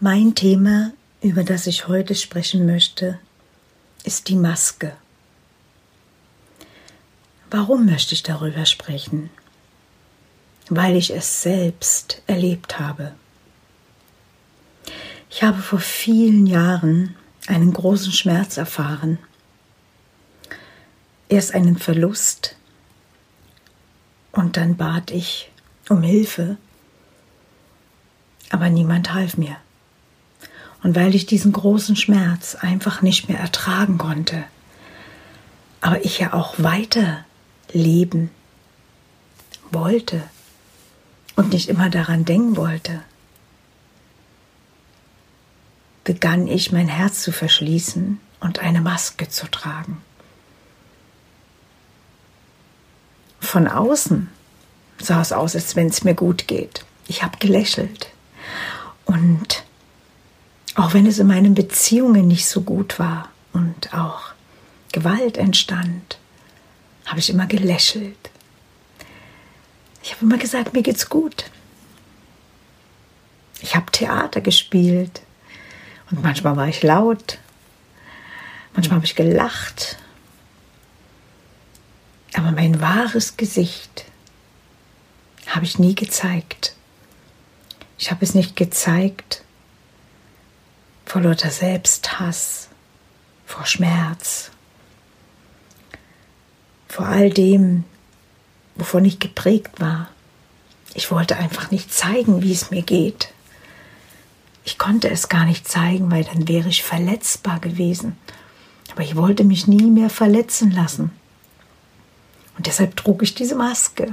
Mein Thema, über das ich heute sprechen möchte, ist die Maske. Warum möchte ich darüber sprechen? Weil ich es selbst erlebt habe. Ich habe vor vielen Jahren einen großen Schmerz erfahren. Erst einen Verlust und dann bat ich um Hilfe, aber niemand half mir. Und weil ich diesen großen Schmerz einfach nicht mehr ertragen konnte, aber ich ja auch weiter leben wollte und nicht immer daran denken wollte, begann ich mein Herz zu verschließen und eine Maske zu tragen. Von außen sah es aus, als wenn es mir gut geht. Ich habe gelächelt und auch wenn es in meinen Beziehungen nicht so gut war und auch Gewalt entstand, habe ich immer gelächelt. Ich habe immer gesagt, mir geht's gut. Ich habe Theater gespielt und manchmal war ich laut, manchmal habe ich gelacht. Aber mein wahres Gesicht habe ich nie gezeigt. Ich habe es nicht gezeigt, vor lauter Selbsthass, vor Schmerz, vor all dem, wovon ich geprägt war. Ich wollte einfach nicht zeigen, wie es mir geht. Ich konnte es gar nicht zeigen, weil dann wäre ich verletzbar gewesen. Aber ich wollte mich nie mehr verletzen lassen. Und deshalb trug ich diese Maske.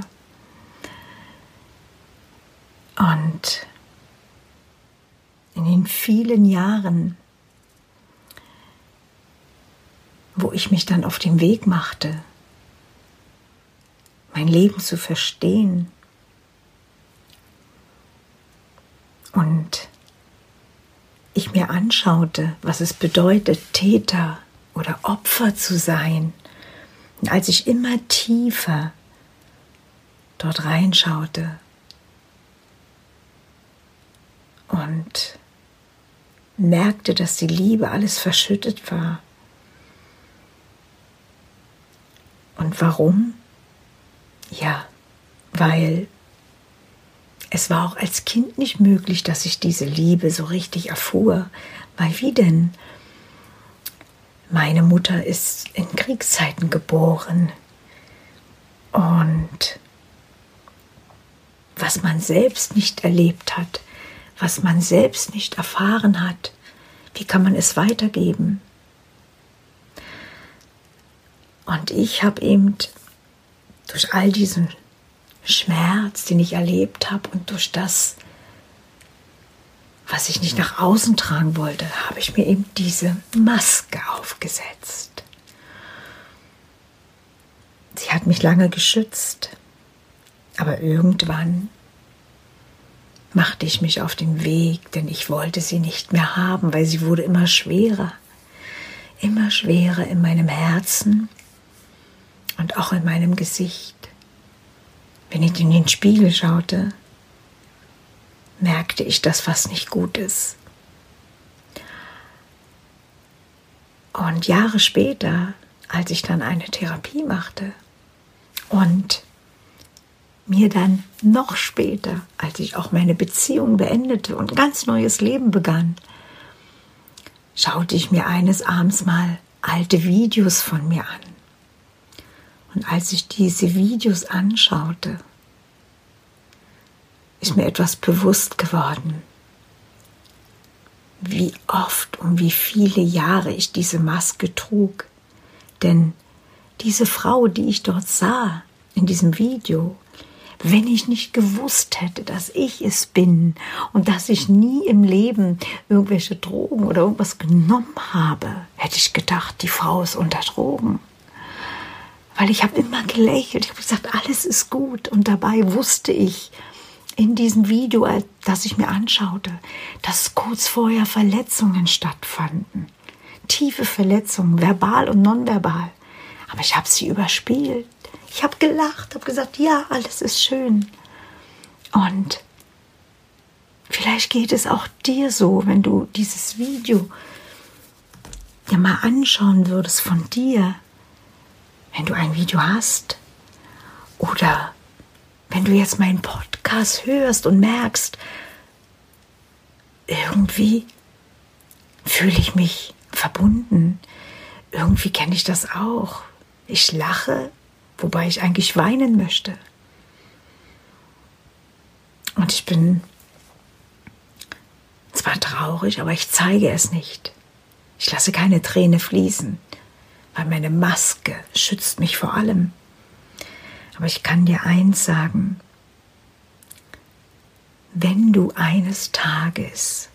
Und in den vielen Jahren, wo ich mich dann auf den Weg machte, mein Leben zu verstehen und ich mir anschaute, was es bedeutet, Täter oder Opfer zu sein, und als ich immer tiefer dort reinschaute und merkte, dass die Liebe alles verschüttet war. Und warum? Ja, weil es war auch als Kind nicht möglich, dass ich diese Liebe so richtig erfuhr. Weil wie denn? Meine Mutter ist in Kriegszeiten geboren. Und was man selbst nicht erlebt hat, was man selbst nicht erfahren hat, wie kann man es weitergeben? Und ich habe eben durch all diesen Schmerz, den ich erlebt habe und durch das, was ich nicht nach außen tragen wollte, habe ich mir eben diese Maske aufgesetzt. Sie hat mich lange geschützt, aber irgendwann machte ich mich auf den Weg, denn ich wollte sie nicht mehr haben, weil sie wurde immer schwerer, immer schwerer in meinem Herzen und auch in meinem Gesicht. Wenn ich in den Spiegel schaute, merkte ich, dass was nicht gut ist. Und Jahre später, als ich dann eine Therapie machte und mir dann noch später, als ich auch meine Beziehung beendete und ein ganz neues Leben begann, schaute ich mir eines Abends mal alte Videos von mir an. Und als ich diese Videos anschaute, ist mir etwas bewusst geworden, wie oft und wie viele Jahre ich diese Maske trug. Denn diese Frau, die ich dort sah in diesem Video, wenn ich nicht gewusst hätte, dass ich es bin und dass ich nie im Leben irgendwelche Drogen oder irgendwas genommen habe, hätte ich gedacht, die Frau ist unter Drogen. Weil ich habe immer gelächelt, ich habe gesagt, alles ist gut. Und dabei wusste ich in diesem Video, das ich mir anschaute, dass kurz vorher Verletzungen stattfanden. Tiefe Verletzungen, verbal und nonverbal. Aber ich habe sie überspielt. Ich habe gelacht, habe gesagt, ja, alles ist schön. Und vielleicht geht es auch dir so, wenn du dieses Video ja mal anschauen würdest von dir, wenn du ein Video hast oder wenn du jetzt meinen Podcast hörst und merkst, irgendwie fühle ich mich verbunden. Irgendwie kenne ich das auch. Ich lache, wobei ich eigentlich weinen möchte. Und ich bin zwar traurig, aber ich zeige es nicht. Ich lasse keine Träne fließen, weil meine Maske schützt mich vor allem. Aber ich kann dir eins sagen, wenn du eines Tages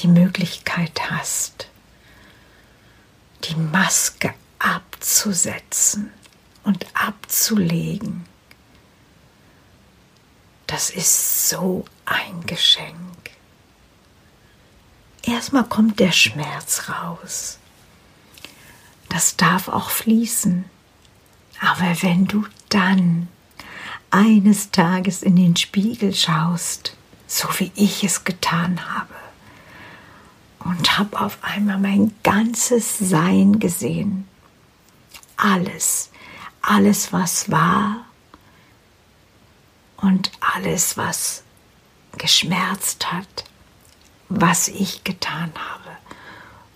die Möglichkeit hast, die Maske abzusetzen und abzulegen, das ist so ein Geschenk. Erstmal kommt der Schmerz raus. Das darf auch fließen. Aber wenn du dann eines Tages in den Spiegel schaust, so wie ich es getan habe, und habe auf einmal mein ganzes Sein gesehen. Alles, alles, was war und alles, was geschmerzt hat, was ich getan habe.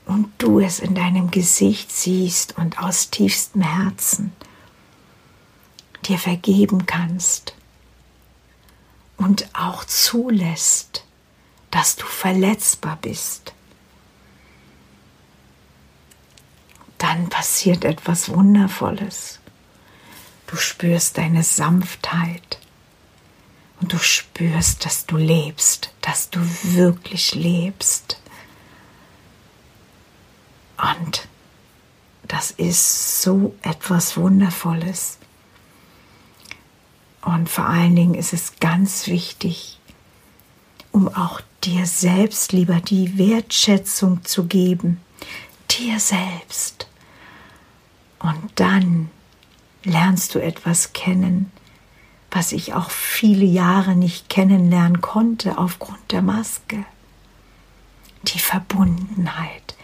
Und du es in deinem Gesicht siehst und aus tiefstem Herzen dir vergeben kannst und auch zulässt, dass du verletzbar bist, dann passiert etwas Wundervolles. Du spürst deine Sanftheit und du spürst, dass du lebst, dass du wirklich lebst. Und das ist so etwas Wundervolles. Und vor allen Dingen ist es ganz wichtig, um auch dir selbst lieber die Wertschätzung zu geben, dir selbst. Und dann lernst du etwas kennen, was ich auch viele Jahre nicht kennenlernen konnte aufgrund der Maske. Die Verbundenheit,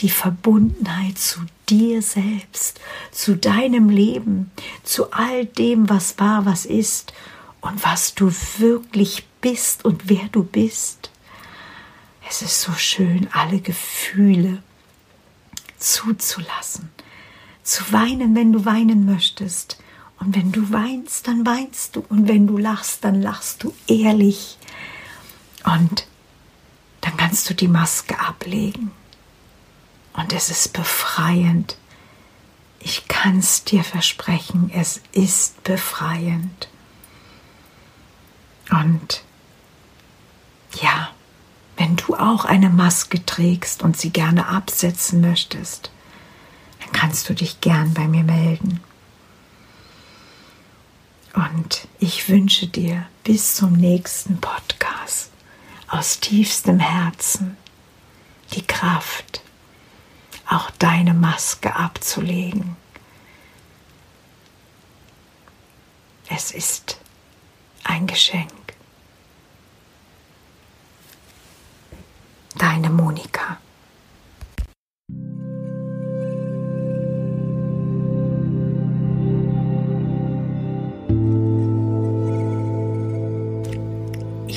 die Verbundenheit zu dir selbst, zu deinem Leben, zu all dem, was war, was ist und was du wirklich bist und wer du bist. Es ist so schön, alle Gefühle zuzulassen, zu weinen, wenn du weinen möchtest. Und wenn du weinst, dann weinst du. Und wenn du lachst, dann lachst du ehrlich. Und dann kannst du die Maske ablegen. Und es ist befreiend. Ich kann es dir versprechen, es ist befreiend. Und ja, wenn du auch eine Maske trägst und sie gerne absetzen möchtest, kannst du dich gern bei mir melden. Und ich wünsche dir bis zum nächsten Podcast aus tiefstem Herzen die Kraft, auch deine Maske abzulegen. Es ist ein Geschenk. Deine Monika.